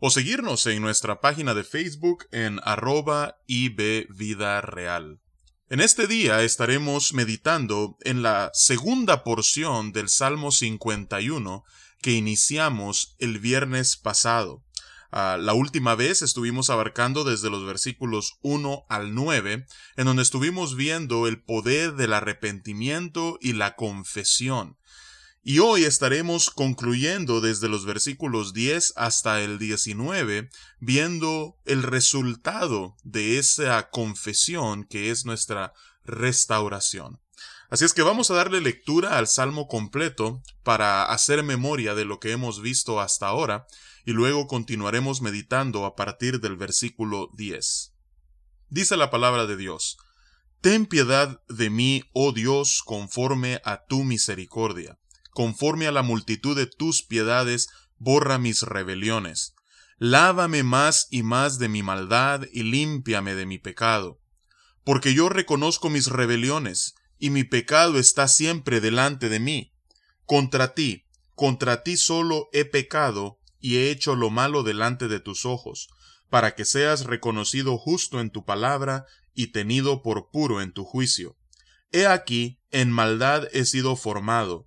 o seguirnos en nuestra página de Facebook en arroba Vida Real. En este día estaremos meditando en la segunda porción del Salmo 51 que iniciamos el viernes pasado. Ah, la última vez estuvimos abarcando desde los versículos 1 al 9, en donde estuvimos viendo el poder del arrepentimiento y la confesión. Y hoy estaremos concluyendo desde los versículos 10 hasta el 19, viendo el resultado de esa confesión que es nuestra restauración. Así es que vamos a darle lectura al Salmo completo para hacer memoria de lo que hemos visto hasta ahora, y luego continuaremos meditando a partir del versículo 10. Dice la palabra de Dios, Ten piedad de mí, oh Dios, conforme a tu misericordia conforme a la multitud de tus piedades, borra mis rebeliones. Lávame más y más de mi maldad y límpiame de mi pecado. Porque yo reconozco mis rebeliones, y mi pecado está siempre delante de mí. Contra ti, contra ti solo he pecado, y he hecho lo malo delante de tus ojos, para que seas reconocido justo en tu palabra y tenido por puro en tu juicio. He aquí, en maldad he sido formado,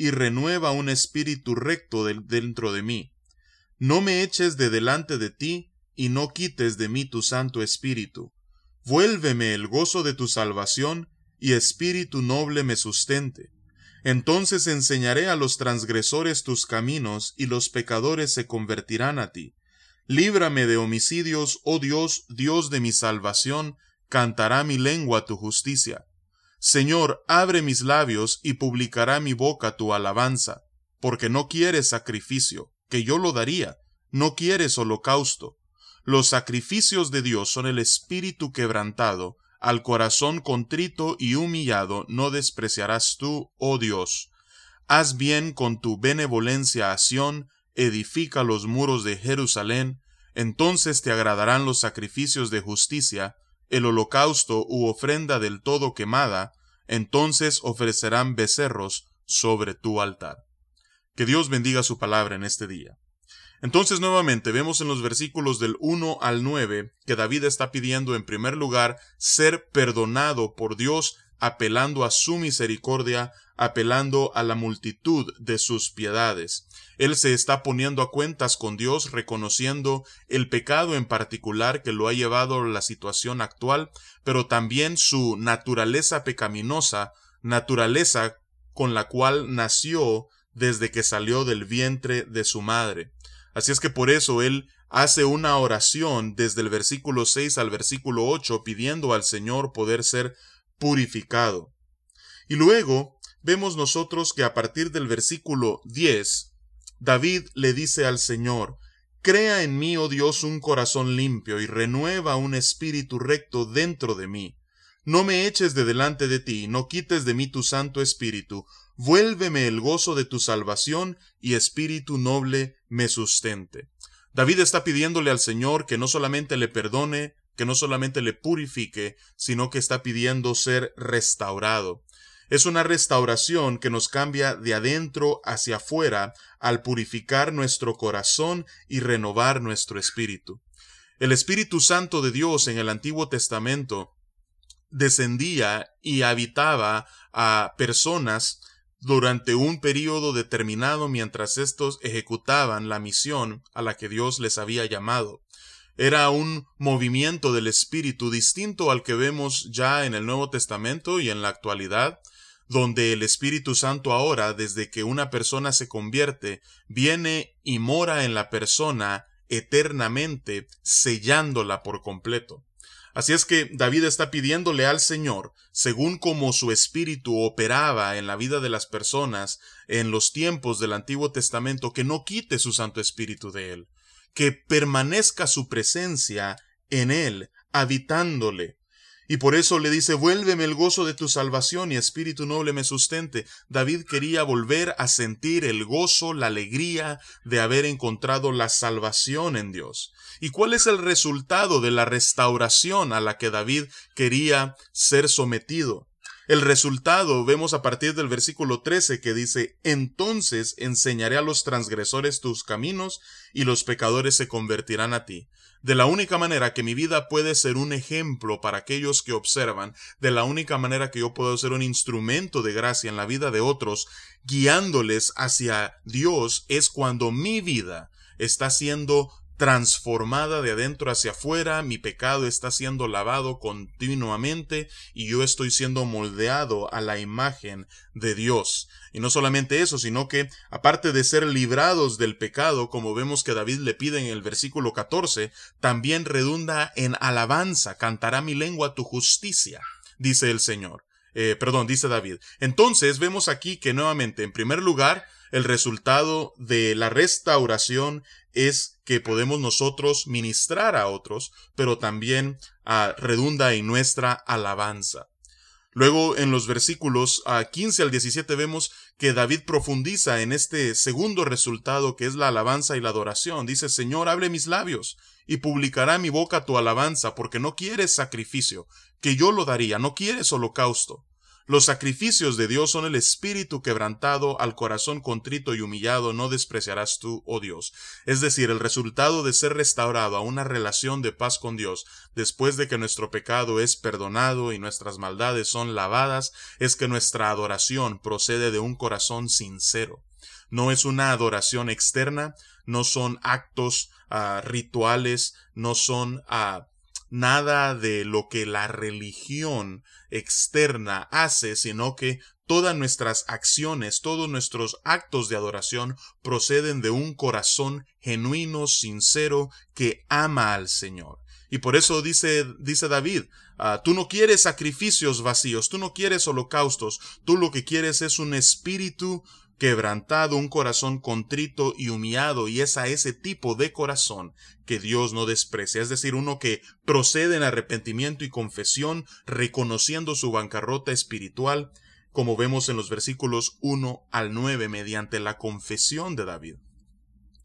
y renueva un espíritu recto dentro de mí. No me eches de delante de ti, y no quites de mí tu santo espíritu. Vuélveme el gozo de tu salvación, y espíritu noble me sustente. Entonces enseñaré a los transgresores tus caminos, y los pecadores se convertirán a ti. Líbrame de homicidios, oh Dios, Dios de mi salvación, cantará mi lengua tu justicia. Señor, abre mis labios y publicará mi boca tu alabanza, porque no quieres sacrificio, que yo lo daría, no quieres holocausto. Los sacrificios de Dios son el espíritu quebrantado, al corazón contrito y humillado no despreciarás tú, oh Dios. Haz bien con tu benevolencia a Sión, edifica los muros de Jerusalén, entonces te agradarán los sacrificios de justicia, el holocausto u ofrenda del todo quemada, entonces ofrecerán becerros sobre tu altar. Que Dios bendiga su palabra en este día. Entonces nuevamente vemos en los versículos del 1 al 9 que David está pidiendo en primer lugar ser perdonado por Dios apelando a su misericordia, apelando a la multitud de sus piedades. Él se está poniendo a cuentas con Dios, reconociendo el pecado en particular que lo ha llevado a la situación actual, pero también su naturaleza pecaminosa, naturaleza con la cual nació desde que salió del vientre de su madre. Así es que por eso él hace una oración desde el versículo 6 al versículo 8 pidiendo al Señor poder ser purificado. Y luego vemos nosotros que a partir del versículo 10, David le dice al Señor, Crea en mí, oh Dios, un corazón limpio y renueva un espíritu recto dentro de mí. No me eches de delante de ti, no quites de mí tu santo espíritu, vuélveme el gozo de tu salvación y espíritu noble me sustente. David está pidiéndole al Señor que no solamente le perdone, que no solamente le purifique, sino que está pidiendo ser restaurado. Es una restauración que nos cambia de adentro hacia afuera al purificar nuestro corazón y renovar nuestro espíritu. El Espíritu Santo de Dios en el Antiguo Testamento descendía y habitaba a personas durante un período determinado mientras éstos ejecutaban la misión a la que Dios les había llamado. Era un movimiento del Espíritu distinto al que vemos ya en el Nuevo Testamento y en la actualidad, donde el Espíritu Santo ahora, desde que una persona se convierte, viene y mora en la persona eternamente, sellándola por completo. Así es que David está pidiéndole al Señor, según como su espíritu operaba en la vida de las personas en los tiempos del Antiguo Testamento, que no quite su Santo Espíritu de él, que permanezca su presencia en él, habitándole. Y por eso le dice, vuélveme el gozo de tu salvación y espíritu noble me sustente. David quería volver a sentir el gozo, la alegría de haber encontrado la salvación en Dios. ¿Y cuál es el resultado de la restauración a la que David quería ser sometido? El resultado vemos a partir del versículo 13 que dice, Entonces enseñaré a los transgresores tus caminos y los pecadores se convertirán a ti. De la única manera que mi vida puede ser un ejemplo para aquellos que observan, de la única manera que yo puedo ser un instrumento de gracia en la vida de otros, guiándoles hacia Dios, es cuando mi vida está siendo transformada de adentro hacia afuera, mi pecado está siendo lavado continuamente y yo estoy siendo moldeado a la imagen de Dios. Y no solamente eso, sino que aparte de ser librados del pecado, como vemos que David le pide en el versículo 14, también redunda en alabanza, cantará mi lengua tu justicia, dice el Señor. Eh, perdón, dice David. Entonces vemos aquí que nuevamente, en primer lugar, el resultado de la restauración es que podemos nosotros ministrar a otros, pero también ah, redunda en nuestra alabanza. Luego en los versículos a ah, 15 al 17 vemos que David profundiza en este segundo resultado que es la alabanza y la adoración. Dice, Señor, abre mis labios y publicará mi boca tu alabanza, porque no quieres sacrificio, que yo lo daría, no quieres holocausto. Los sacrificios de Dios son el espíritu quebrantado, al corazón contrito y humillado no despreciarás tú, oh Dios. Es decir, el resultado de ser restaurado a una relación de paz con Dios, después de que nuestro pecado es perdonado y nuestras maldades son lavadas, es que nuestra adoración procede de un corazón sincero. No es una adoración externa, no son actos ah, rituales, no son uh, nada de lo que la religión externa hace, sino que todas nuestras acciones, todos nuestros actos de adoración proceden de un corazón genuino, sincero, que ama al Señor. Y por eso dice, dice David, ah, tú no quieres sacrificios vacíos, tú no quieres holocaustos, tú lo que quieres es un espíritu quebrantado, un corazón contrito y humillado, y es a ese tipo de corazón que Dios no desprecia, es decir, uno que procede en arrepentimiento y confesión, reconociendo su bancarrota espiritual, como vemos en los versículos 1 al 9, mediante la confesión de David.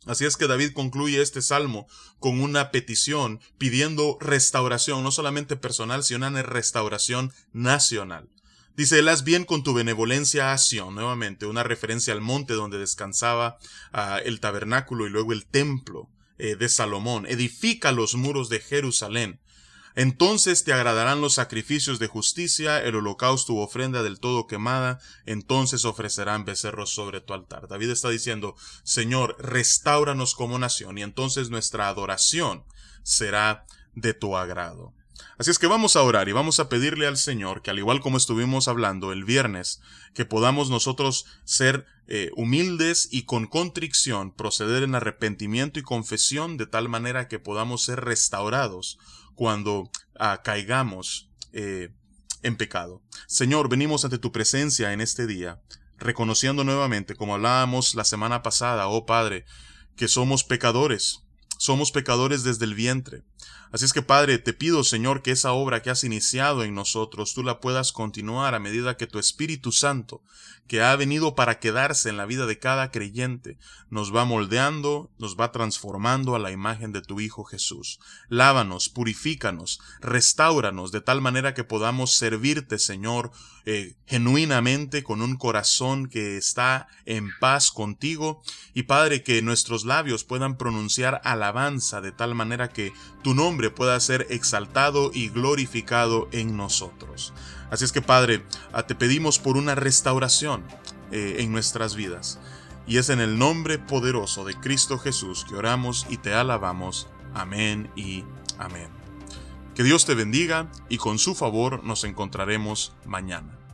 Así es que David concluye este salmo con una petición pidiendo restauración, no solamente personal, sino una restauración nacional. Dice, haz bien con tu benevolencia a Sion, nuevamente, una referencia al monte donde descansaba ah, el tabernáculo y luego el templo eh, de Salomón. Edifica los muros de Jerusalén. Entonces te agradarán los sacrificios de justicia, el holocausto u ofrenda del todo quemada, entonces ofrecerán becerros sobre tu altar. David está diciendo, Señor, restauranos como nación, y entonces nuestra adoración será de tu agrado. Así es que vamos a orar y vamos a pedirle al Señor que al igual como estuvimos hablando el viernes, que podamos nosotros ser eh, humildes y con contrición proceder en arrepentimiento y confesión de tal manera que podamos ser restaurados cuando ah, caigamos eh, en pecado. Señor, venimos ante tu presencia en este día, reconociendo nuevamente, como hablábamos la semana pasada, oh Padre, que somos pecadores, somos pecadores desde el vientre. Así es que Padre, te pido Señor que esa obra que has iniciado en nosotros tú la puedas continuar a medida que tu Espíritu Santo, que ha venido para quedarse en la vida de cada creyente, nos va moldeando, nos va transformando a la imagen de tu Hijo Jesús. Lávanos, purifícanos, restauranos de tal manera que podamos servirte Señor eh, genuinamente con un corazón que está en paz contigo y Padre que nuestros labios puedan pronunciar alabanza de tal manera que tu nombre pueda ser exaltado y glorificado en nosotros. Así es que Padre, ah, te pedimos por una restauración eh, en nuestras vidas. Y es en el nombre poderoso de Cristo Jesús que oramos y te alabamos. Amén y amén. Que Dios te bendiga y con su favor nos encontraremos mañana.